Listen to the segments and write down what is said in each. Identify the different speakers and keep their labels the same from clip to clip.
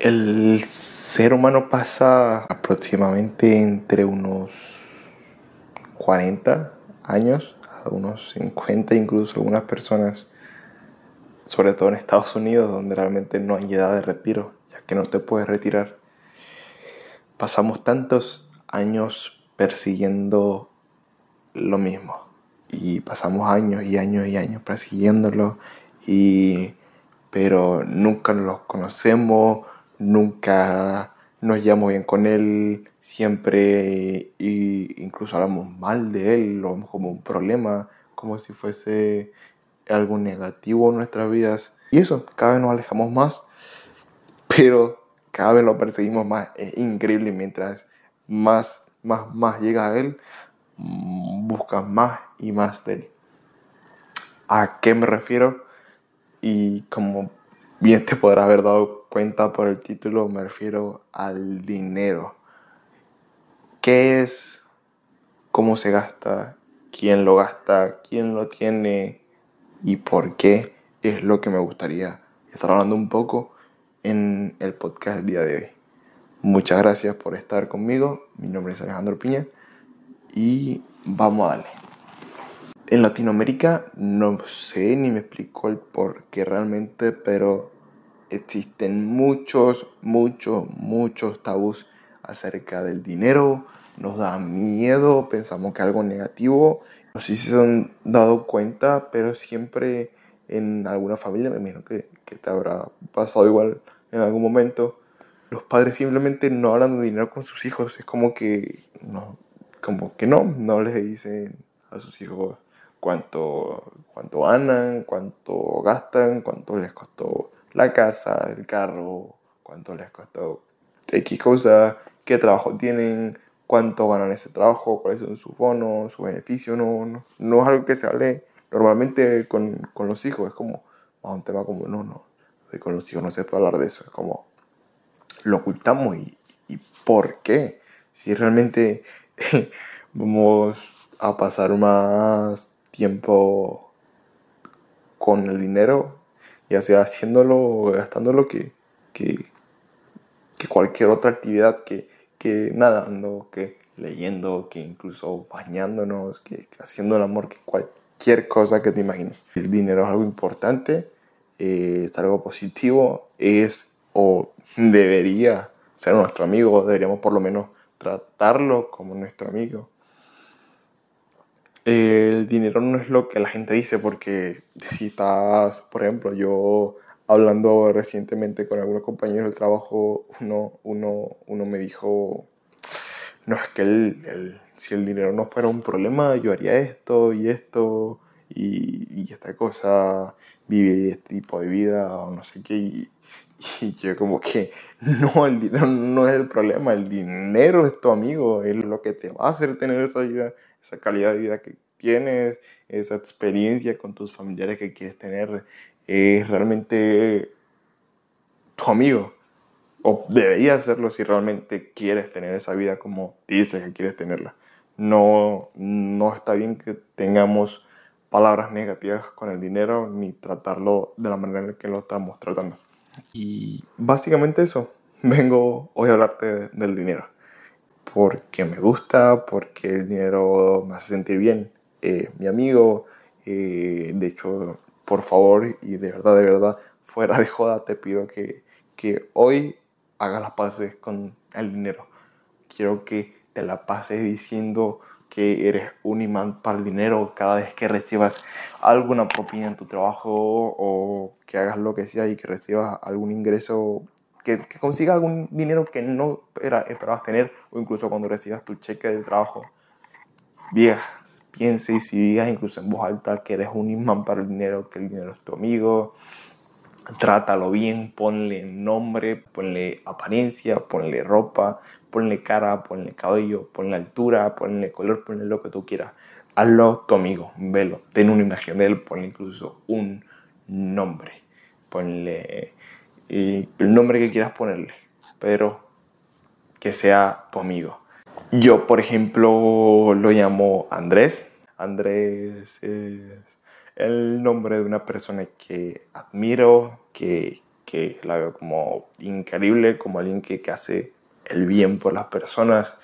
Speaker 1: El ser humano pasa aproximadamente entre unos 40 años a unos 50 incluso algunas personas, sobre todo en Estados Unidos donde realmente no hay edad de retiro, ya que no te puedes retirar. Pasamos tantos años persiguiendo lo mismo y pasamos años y años y años persiguiéndolo y pero nunca nos conocemos nunca nos llevamos bien con él, siempre y incluso hablamos mal de él, lo vemos como un problema, como si fuese algo negativo en nuestras vidas. Y eso, cada vez nos alejamos más, pero cada vez lo perseguimos más. Es increíble mientras más, más, más llega a él, buscas más y más de él. ¿A qué me refiero? Y como bien te podrás haber dado cuenta por el título, me refiero al dinero. ¿Qué es? ¿Cómo se gasta? ¿Quién lo gasta? ¿Quién lo tiene? ¿Y por qué? Es lo que me gustaría estar hablando un poco en el podcast del día de hoy. Muchas gracias por estar conmigo. Mi nombre es Alejandro Piña y vamos a darle. En Latinoamérica no sé ni me explicó el por qué realmente, pero existen muchos, muchos, muchos tabús acerca del dinero. Nos da miedo, pensamos que es algo negativo. No sé si se han dado cuenta, pero siempre en alguna familia, me imagino que, que te habrá pasado igual en algún momento, los padres simplemente no hablan de dinero con sus hijos. Es como que no, como que no, no les dicen a sus hijos cuánto, cuánto ganan, cuánto gastan, cuánto les costó la casa, el carro, cuánto les costó X cosa, qué trabajo tienen, cuánto ganan ese trabajo, cuáles son sus bonos, sus beneficios, no, no, no es algo que se hable normalmente con, con los hijos, es como a un tema como, no, no, con los hijos no se puede hablar de eso, es como lo ocultamos y, y por qué, si realmente vamos a pasar más tiempo con el dinero, ya sea haciéndolo gastándolo, que, que, que cualquier otra actividad, que, que nadando, que leyendo, que incluso bañándonos, que, haciendo el amor, que cualquier cosa que te imagines. El dinero es algo importante, eh, es algo positivo, es o debería ser nuestro amigo, deberíamos por lo menos tratarlo como nuestro amigo el dinero no es lo que la gente dice, porque si estás, por ejemplo, yo hablando recientemente con algunos compañeros del trabajo, uno, uno, uno me dijo, no es que el, si el dinero no fuera un problema, yo haría esto y esto y, esta cosa, vivir este tipo de vida o no sé qué. Y, y yo como que, no, el dinero no es el problema, el dinero es tu amigo, es lo que te va a hacer tener esa vida esa calidad de vida que tienes, esa experiencia con tus familiares que quieres tener, es realmente tu amigo. O debería hacerlo si realmente quieres tener esa vida como dices que quieres tenerla. No, no está bien que tengamos palabras negativas con el dinero ni tratarlo de la manera en la que lo estamos tratando. Y básicamente eso. Vengo hoy a hablarte del dinero porque me gusta, porque el dinero me hace sentir bien. Eh, mi amigo, eh, de hecho, por favor y de verdad, de verdad, fuera de joda, te pido que, que hoy hagas las paces con el dinero. Quiero que te la pases diciendo que eres un imán para el dinero cada vez que recibas alguna propina en tu trabajo o que hagas lo que sea y que recibas algún ingreso que, que consigas algún dinero que no era, esperabas tener o incluso cuando recibas tu cheque del trabajo. Viejas, piense y si digas incluso en voz alta que eres un imán para el dinero, que el dinero es tu amigo, trátalo bien, ponle nombre, ponle apariencia, ponle ropa, ponle cara, ponle cabello, ponle altura, ponle color, ponle lo que tú quieras. Hazlo tu amigo, velo, ten una imagen de él, ponle incluso un nombre, ponle el nombre que quieras ponerle, pero que sea tu amigo. Yo, por ejemplo, lo llamo Andrés. Andrés es el nombre de una persona que admiro, que, que la veo como increíble, como alguien que, que hace el bien por las personas,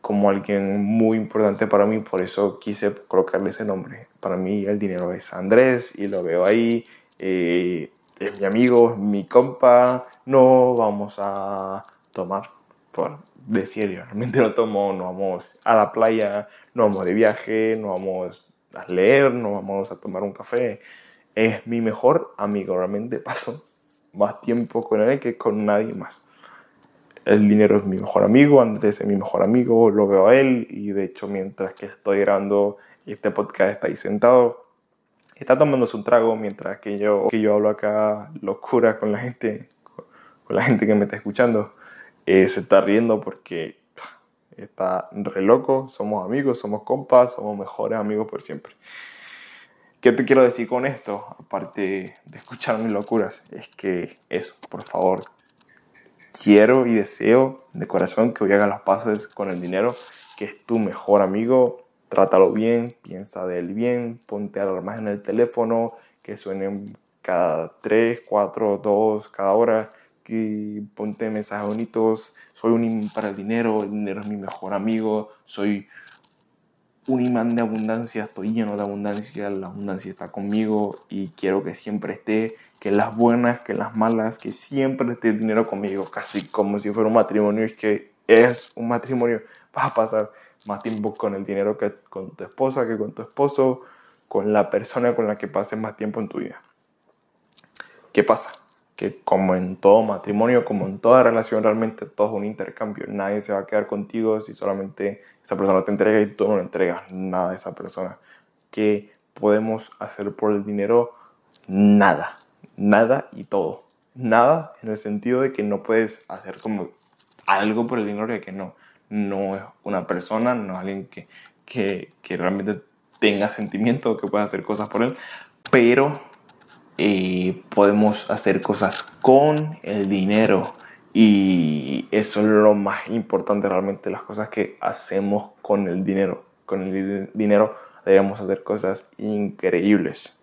Speaker 1: como alguien muy importante para mí, por eso quise colocarle ese nombre. Para mí el dinero es Andrés y lo veo ahí, eh, es mi amigo, es mi compa, no vamos a tomar por decir, realmente no tomo, no vamos a la playa, no vamos de viaje, no vamos a leer, no vamos a tomar un café. Es mi mejor amigo, realmente paso más tiempo con él que con nadie más. El dinero es mi mejor amigo, Andrés es mi mejor amigo, lo veo a él y de hecho mientras que estoy grabando este podcast está ahí sentado, está tomándose un trago mientras que yo, que yo hablo acá locura con la gente, con la gente que me está escuchando. Eh, se está riendo porque está re loco, somos amigos, somos compas, somos mejores amigos por siempre. ¿Qué te quiero decir con esto? Aparte de escuchar mis locuras, es que eso, por favor, quiero y deseo de corazón que hoy hagas las paces con el dinero, que es tu mejor amigo. Trátalo bien, piensa de él bien, ponte alarmas en el teléfono que suenen cada 3, 4, 2, cada hora, que ponte mensajes bonitos. Soy un imán para el dinero, el dinero es mi mejor amigo, soy un imán de abundancia, estoy lleno de abundancia, la abundancia está conmigo y quiero que siempre esté, que las buenas, que las malas, que siempre esté el dinero conmigo, casi como si fuera un matrimonio, es que es un matrimonio, vas a pasar más tiempo con el dinero que con tu esposa, que con tu esposo, con la persona con la que pases más tiempo en tu vida. ¿Qué pasa? que como en todo matrimonio, como en toda relación, realmente todo es un intercambio. Nadie se va a quedar contigo si solamente esa persona te entrega y tú no le entregas nada a esa persona. ¿Qué podemos hacer por el dinero? Nada. Nada y todo. Nada en el sentido de que no puedes hacer como algo por el dinero y que no. No es una persona, no es alguien que, que, que realmente tenga sentimiento, que pueda hacer cosas por él, pero eh, podemos hacer cosas con el dinero y eso es lo más importante realmente, las cosas que hacemos con el dinero. Con el dinero debemos hacer cosas increíbles.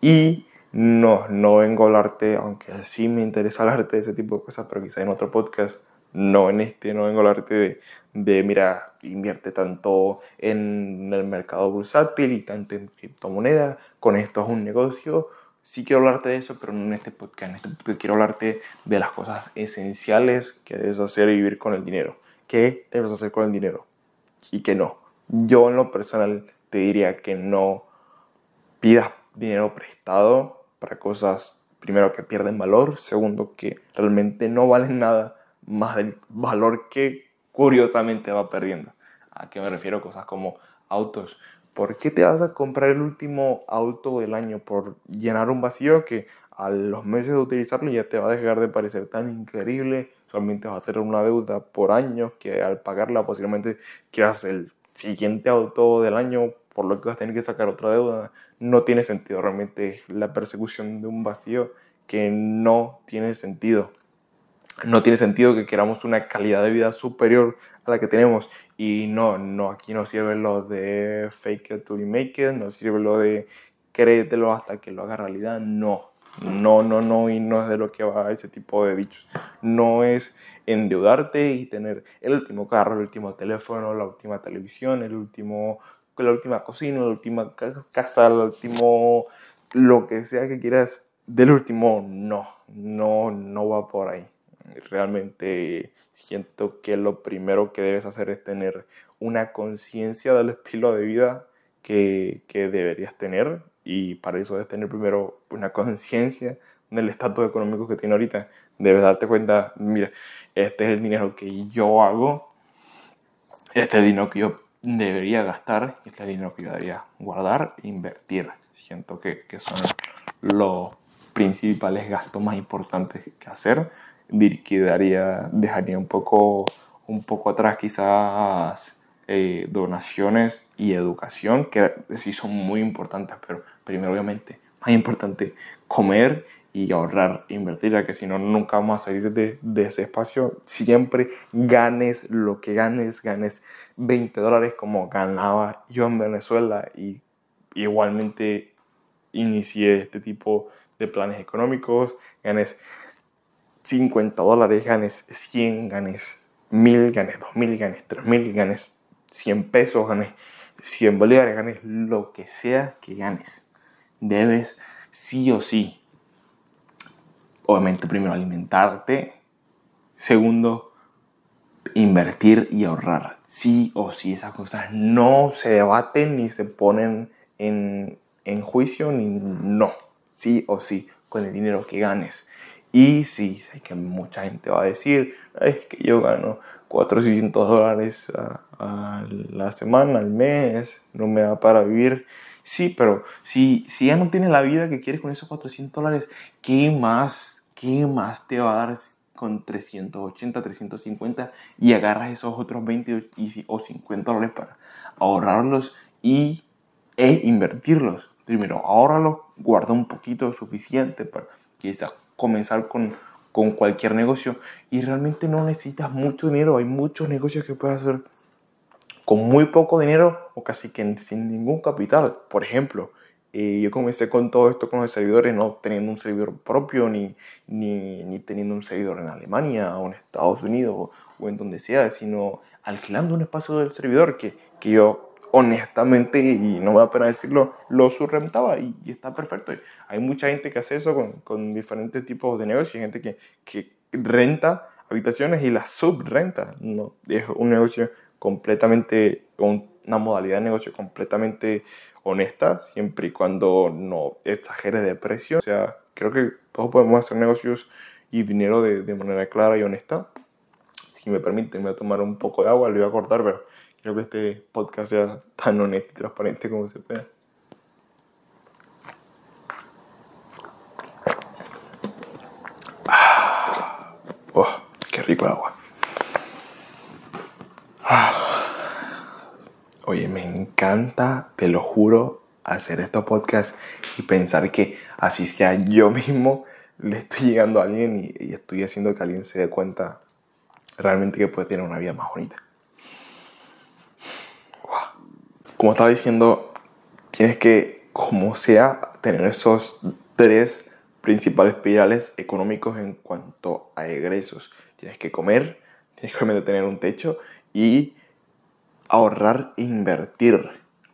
Speaker 1: Y no, no vengo a hablarte, aunque sí me interesa hablarte de ese tipo de cosas, pero quizá en otro podcast, no en este, no vengo a hablarte de, mira, invierte tanto en el mercado bursátil y tanto en criptomonedas, con esto es un negocio sí quiero hablarte de eso, pero no en este podcast. En este podcast quiero hablarte de las cosas esenciales que debes hacer y vivir con el dinero. ¿Qué debes hacer con el dinero? Y que no. Yo en lo personal te diría que no pidas dinero prestado para cosas, primero, que pierden valor, segundo, que realmente no valen nada más del valor que curiosamente va perdiendo. ¿A qué me refiero? Cosas como autos. ¿por qué te vas a comprar el último auto del año por llenar un vacío que a los meses de utilizarlo ya te va a dejar de parecer tan increíble? Solamente vas a hacer una deuda por año que al pagarla posiblemente quieras el siguiente auto del año por lo que vas a tener que sacar otra deuda. No tiene sentido realmente la persecución de un vacío que no tiene sentido. No tiene sentido que queramos una calidad de vida superior a la que tenemos. Y no, no, aquí no sirve lo de fake it till you make it, no sirve lo de créetelo hasta que lo haga realidad, no. No, no, no, y no es de lo que va ese tipo de dichos. No es endeudarte y tener el último carro, el último teléfono, la última televisión, el último, la última cocina, la última casa, el último, lo que sea que quieras del último, no, no, no va por ahí realmente siento que lo primero que debes hacer es tener una conciencia del estilo de vida que, que, deberías tener y para eso debes tener primero una conciencia del estatus económico que tienes ahorita. Debes darte cuenta, mira, este es el dinero que yo hago, este es el dinero que yo debería gastar, este es el dinero que yo debería guardar e invertir. Siento que, que son los principales gastos más importantes que hacer quedaría, dejaría un poco, un poco atrás quizás eh, donaciones y educación, que sí son muy importantes, pero primero obviamente más importante comer y ahorrar, invertir, ya que si no, nunca vamos a salir de, de, ese espacio. Siempre ganes lo que ganes, ganes 20 dólares como ganaba yo en Venezuela y igualmente inicié este tipo de planes económicos, ganes 50 dólares, ganes 100, ganes 1000, ganes 2000, ganes 3000, ganes 100 pesos, ganes 100 bolívares, ganes lo que sea que ganes. Debes sí o sí, obviamente primero alimentarte, segundo invertir y ahorrar. Sí o sí, esas cosas no se debaten ni se ponen en, en juicio ni no. Sí o sí, con el dinero que ganes. Y sí, sé que mucha gente va a decir, es que yo gano 400 dólares a, la semana, al mes, no me da para vivir. Sí, pero si, si ya no tienes la vida que quieres con esos 400 dólares, ¿qué más, qué más te va a dar con 380, 350 y agarras esos otros 20 o 50 dólares para ahorrarlos y, e invertirlos? Primero, ahorralos, guarda un poquito suficiente para quizás comenzar con, con cualquier negocio y realmente no necesitas mucho dinero. Hay muchos negocios que puedes hacer con muy poco dinero o casi que sin ningún capital. Por ejemplo, eh, yo comencé con todo esto con los servidores, no teniendo un servidor propio ni, ni, ni, teniendo un servidor en Alemania o en Estados Unidos o, en donde sea, sino alquilando un espacio del servidor que, que yo honestamente, y no me da pena decirlo, lo subrentaba y, y, está perfecto. Hay mucha gente que hace eso con, con diferentes tipos de negocios, hay gente que, que, renta habitaciones y las subrenta. No, es un negocio completamente, una modalidad de negocio completamente honesta, siempre y cuando no exagere de precio. O sea, creo que todos podemos hacer negocios y dinero de, de manera clara y honesta. Si me permiten, me voy a tomar un poco de agua, lo voy a cortar, pero Quiero que este podcast sea tan honesto y transparente como se pueda. Ah, oh, qué rico el agua. Ah, oye, me encanta, te lo juro, hacer estos podcasts y pensar que así sea yo mismo, le estoy llegando a alguien y, y estoy haciendo que alguien se dé cuenta realmente que puede tener una vida más bonita. Como estaba diciendo, tienes que, como sea, tener esos tres principales pilares económicos en cuanto a egresos. Tienes que comer, tienes que tener un techo y ahorrar e invertir.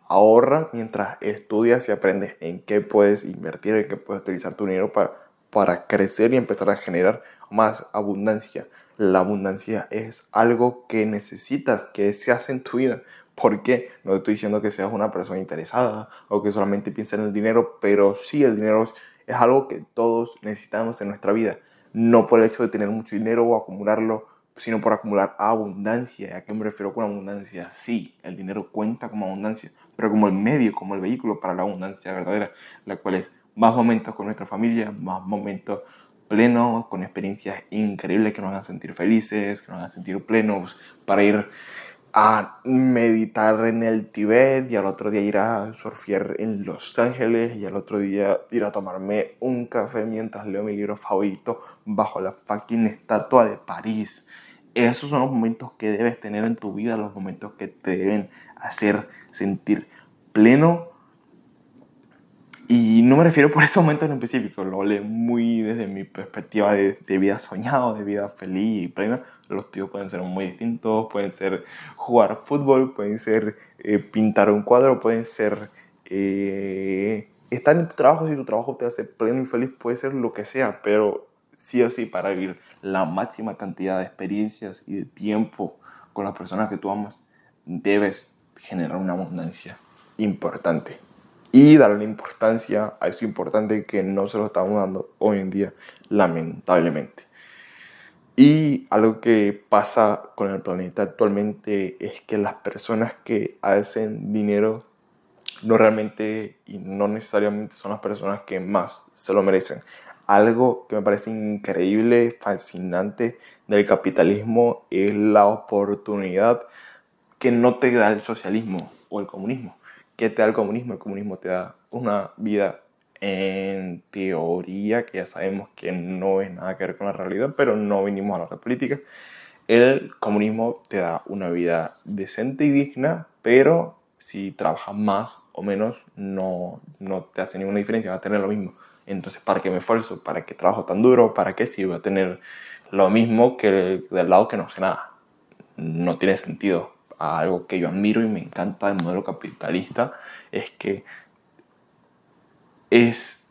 Speaker 1: Ahorra mientras estudias y aprendes en qué puedes invertir, en qué puedes utilizar tu dinero para, para crecer y empezar a generar más abundancia. La abundancia es algo que necesitas, que se hace en tu vida. Porque no estoy diciendo que seas una persona interesada o que solamente piensa en el dinero, pero sí el dinero es, algo que todos necesitamos en nuestra vida. No por el hecho de tener mucho dinero o acumularlo, sino por acumular abundancia. ¿A qué me refiero con abundancia? Sí, el dinero cuenta como abundancia, pero como el medio, como el vehículo para la abundancia verdadera, la cual es más momentos con nuestra familia, más momentos plenos, con experiencias increíbles que nos hagan sentir felices, que nos hagan sentir plenos, para ir a meditar en el Tibet y al otro día ir a surfear en Los Ángeles y al otro día ir a tomarme un café mientras leo mi libro favorito bajo la fucking estatua de París. Esos son los momentos que debes tener en tu vida, los momentos que te deben hacer sentir pleno. Y no me refiero por ese momento en específico, lo hablé muy desde mi perspectiva de, vida soñado, de vida feliz y plena los tíos pueden ser muy distintos, pueden ser jugar fútbol, pueden ser eh, pintar un cuadro, pueden ser eh, estar en tu trabajo, si tu trabajo te hace pleno y feliz, puede ser lo que sea, pero sí o sí para vivir la máxima cantidad de experiencias y de tiempo con las personas que tú amas, debes generar una abundancia importante. Y darle importancia a eso importante que no se lo estamos dando hoy en día, lamentablemente. Y algo que pasa con el planeta actualmente es que las personas que hacen dinero no realmente y no necesariamente son las personas que más se lo merecen. Algo que me parece increíble, fascinante del capitalismo es la oportunidad que no te da el socialismo o el comunismo. ¿Qué te da el comunismo? El comunismo te da una vida en teoría, que ya sabemos que no es nada que ver con la realidad, pero no vinimos a hablar de política, el comunismo te da una vida decente y digna, pero si trabajas más o menos no, no te hace ninguna diferencia, va a tener lo mismo. Entonces, ¿para qué me esfuerzo? ¿Para qué trabajo tan duro? ¿Para qué si voy a tener lo mismo que el del lado que no sé nada? No tiene sentido. Algo que yo admiro y me encanta del modelo capitalista es que es,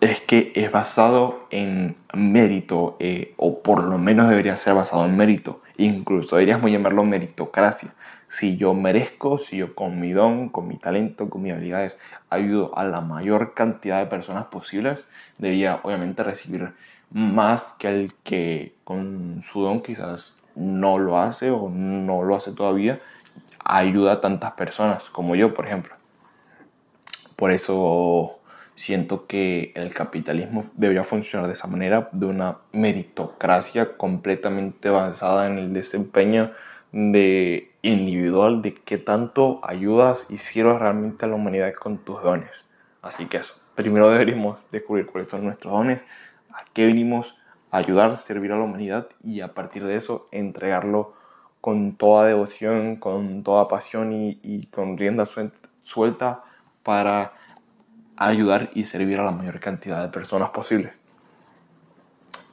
Speaker 1: es que es basado en mérito, eh, o por lo menos debería ser basado en mérito. Incluso deberíamos llamarlo meritocracia si yo merezco, si yo con mi don, con mi talento, con mis habilidades ayudo a la mayor cantidad de personas posibles, debería obviamente recibir más que el que con su don quizás no lo hace o no lo hace todavía, ayuda a tantas personas como yo, por ejemplo. Por eso siento que el capitalismo debería funcionar de esa manera, de una meritocracia completamente basada en el desempeño de individual de qué tanto ayudas y sirves realmente a la humanidad con tus dones. Así que eso, primero deberíamos descubrir cuáles son nuestros dones, a qué venimos ayudar, servir a la humanidad y a partir de eso entregarlo con toda devoción, con toda pasión y, con rienda suelta para ayudar y servir a la mayor cantidad de personas posibles.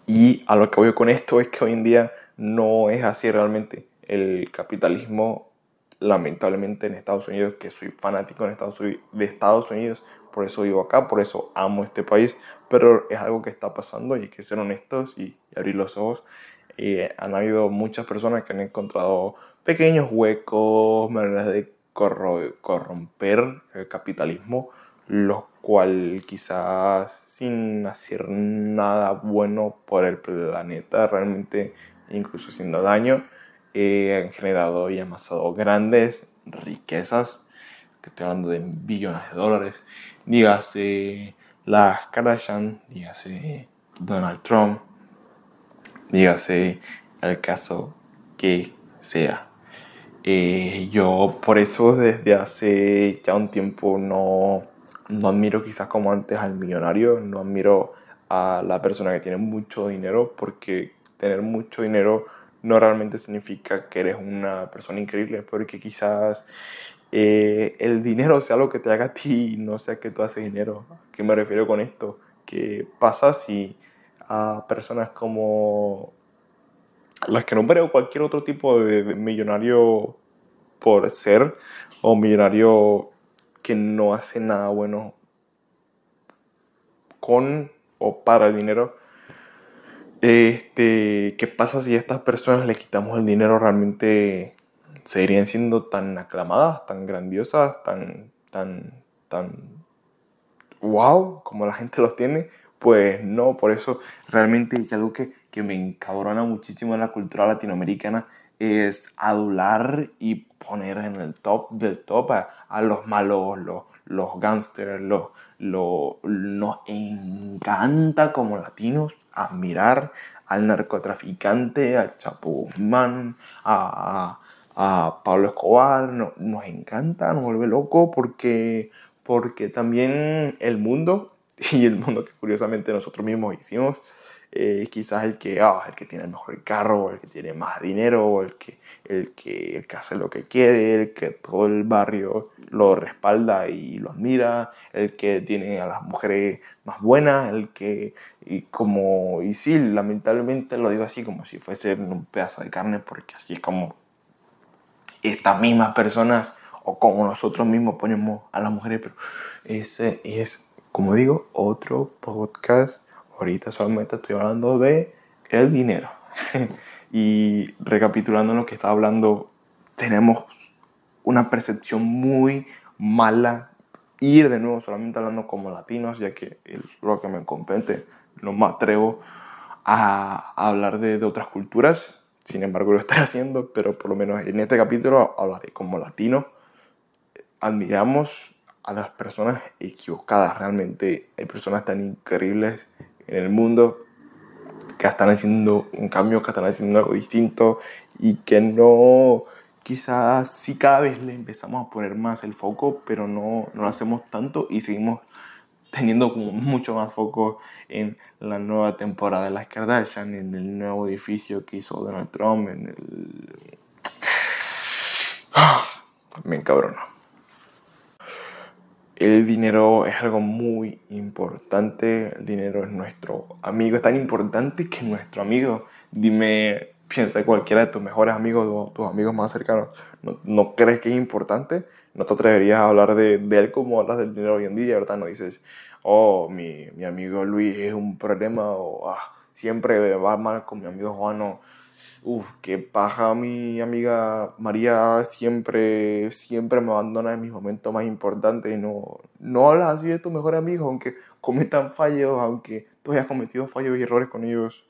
Speaker 1: Y a lo que voy con esto es que hoy en día no es así realmente el capitalismo, lamentablemente en Estados Unidos, que soy fanático Estados Unidos, de Estados Unidos, por eso vivo acá, por eso amo este país, pero es algo que está pasando y hay que ser honestos y, abrir los ojos. Eh, han habido muchas personas que han encontrado pequeños huecos, maneras de corromper el capitalismo, los cual quizás sin hacer nada bueno por el planeta, realmente incluso haciendo daño, eh, han generado y amasado grandes riquezas, que estoy hablando de billones de dólares, dígase las Kardashian, dígase Donald Trump, dígase el caso que sea. Eh, yo por eso desde hace ya un tiempo no, no admiro quizás como antes al millonario, no admiro a la persona que tiene mucho dinero porque tener mucho dinero no realmente significa que eres una persona increíble, porque quizás eh, el dinero sea lo que te haga a ti no sea que tú haces dinero. ¿A qué me refiero con esto? ¿Qué pasa si a personas como las que no veo cualquier otro tipo de, millonario por ser o millonario que no hace nada bueno con o para el dinero, este, ¿Qué pasa si a estas personas le quitamos el dinero? ¿Realmente seguirían siendo tan aclamadas, tan grandiosas, tan, tan, tan wow como la gente los tiene? Pues no, por eso realmente es algo que, que me encabrona muchísimo en la cultura latinoamericana es adular y poner en el top del top a, los malos, los, los gangsters, los, los, nos encanta como latinos admirar al narcotraficante, a Chapo Guzmán, a, a, Pablo Escobar. nos encanta, nos vuelve loco porque, porque también el mundo, y el mundo que curiosamente nosotros mismos hicimos, eh, quizás el que, ah, el que tiene el mejor carro, el que tiene más dinero, el que, el, que, el que hace lo que quiere, el que todo el barrio lo respalda y lo admira, el que tiene a las mujeres más buenas, el que, y como, y sí, lamentablemente lo digo así como si fuese un pedazo de carne, porque así es como estas mismas personas o como nosotros mismos ponemos a las mujeres, pero ese es, como digo, otro podcast ahorita solamente estoy hablando de el dinero. y recapitulando lo que estaba hablando, tenemos una percepción muy mala. Ir de nuevo solamente hablando como latinos, ya que es lo que me compete, no me atrevo a, hablar de, de, otras culturas. Sin embargo, lo estoy haciendo, pero por lo menos en este capítulo hablaré como latino. Admiramos a las personas equivocadas. Realmente hay personas tan increíbles en el mundo que están haciendo un cambio, que están haciendo algo distinto y que no, quizás sí cada vez le empezamos a poner más el foco, pero no, no lo hacemos tanto y seguimos teniendo como mucho más foco en la nueva temporada de las Kardashian, en el nuevo edificio que hizo Donald Trump, en el... Me encabrono. El dinero es algo muy importante, el dinero es nuestro amigo, es tan importante que nuestro amigo. Dime, piensa cualquiera de tus mejores amigos o tus amigos más cercanos, ¿no, ¿no, crees que es importante? No te atreverías a hablar de, de, él como hablas del dinero hoy en día, ¿verdad? No dices, oh, mi, mi amigo Luis es un problema o ah, siempre va mal con mi amigo Juan Uf, qué paja mi amiga María siempre, siempre me abandona en mis momentos más importantes y no, no hablas así de tu mejor amigo, aunque cometan fallos, aunque tú hayas cometido fallos y errores con ellos.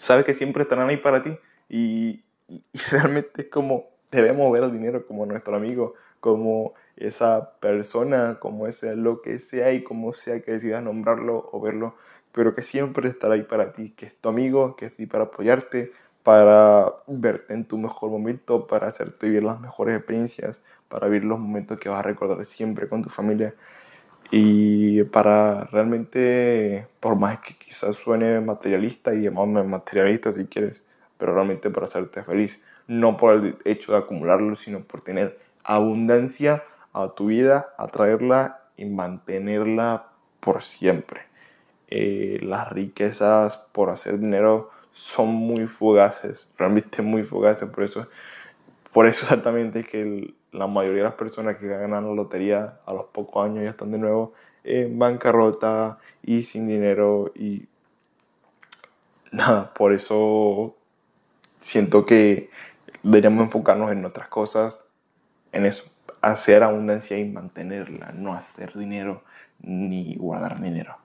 Speaker 1: Sabes que siempre estarán ahí para ti y, y, y realmente es como debemos ver al dinero como nuestro amigo, como esa persona, como ese lo que sea y como sea que decidas nombrarlo o verlo, pero que siempre estará ahí para ti, que es tu amigo, que es ahí para apoyarte, para verte en tu mejor momento, para hacerte vivir las mejores experiencias, para vivir los momentos que vas a recordar siempre con tu familia. Y para realmente, por más que quizás suene materialista y llamarme materialista si quieres, pero realmente para hacerte feliz, no por el hecho de acumularlo, sino por tener abundancia a tu vida, atraerla y mantenerla por siempre. Eh, las riquezas por hacer dinero son muy fugaces, realmente muy fugaces, por eso, por eso exactamente es que la mayoría de las personas que ganan la lotería a los pocos años ya están de nuevo en bancarrota y sin dinero y nada, por eso siento que deberíamos enfocarnos en otras cosas, en eso, hacer abundancia y mantenerla, no hacer dinero ni guardar dinero.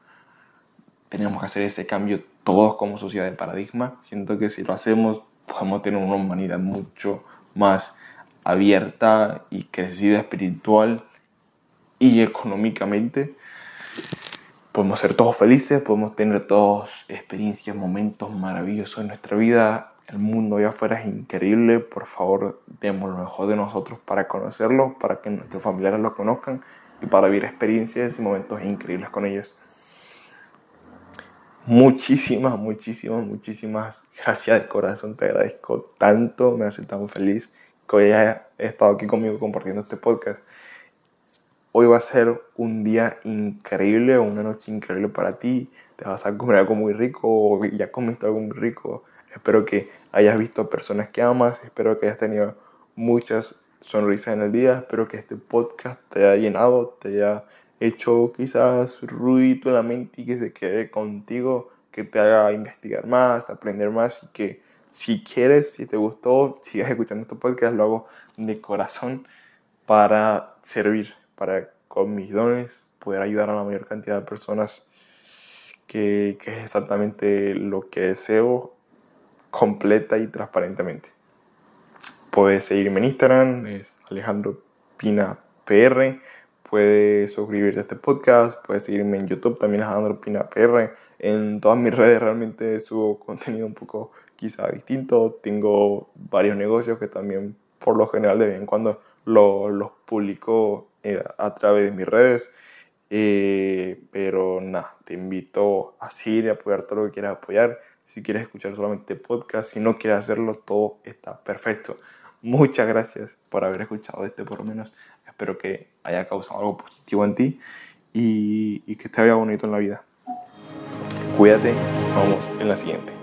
Speaker 1: Tenemos que hacer ese cambio todos como sociedad de paradigma. Siento que si lo hacemos podemos tener una humanidad mucho más abierta y crecida espiritual y económicamente. Podemos ser todos felices, podemos tener todos experiencias, momentos maravillosos en nuestra vida. El mundo allá afuera es increíble. Por favor, demos lo mejor de nosotros para conocerlo, para que nuestros familiares lo conozcan y para vivir experiencias y momentos increíbles con ellos muchísimas, muchísimas, muchísimas gracias de corazón. Te agradezco tanto, me hace tan feliz que hoy hayas estado aquí conmigo compartiendo este podcast. Hoy va a ser un día increíble, una noche increíble para ti. Te vas a comer algo muy rico ya comiste algo muy rico. Espero que hayas visto personas que amas. Espero que hayas tenido muchas sonrisas en el día. Espero que este podcast te haya llenado, te haya hecho quizás ruido en la mente y que se quede contigo, que te haga investigar más, aprender más y que si quieres, si te gustó, sigas escuchando este podcast, lo hago de corazón para servir, para con mis dones poder ayudar a la mayor cantidad de personas que, que es exactamente lo que deseo completa y transparentemente. Puedes seguirme en Instagram, es Alejandro Pina PR Puedes suscribirte a este podcast, puedes seguirme en YouTube, también Alejandro Pina PR. En todas mis redes realmente subo contenido un poco quizá distinto. Tengo varios negocios que también por lo general de vez en cuando los publico eh, a través de mis redes. Eh, pero nada, te invito a seguir y apoyar todo lo que quieras apoyar. Si quieres escuchar solamente podcast, si no quieres hacerlo, todo está perfecto. Muchas gracias por haber escuchado este por lo menos espero que haya causado algo positivo en ti y, que te vaya bonito en la vida. Cuídate, vamos en la siguiente.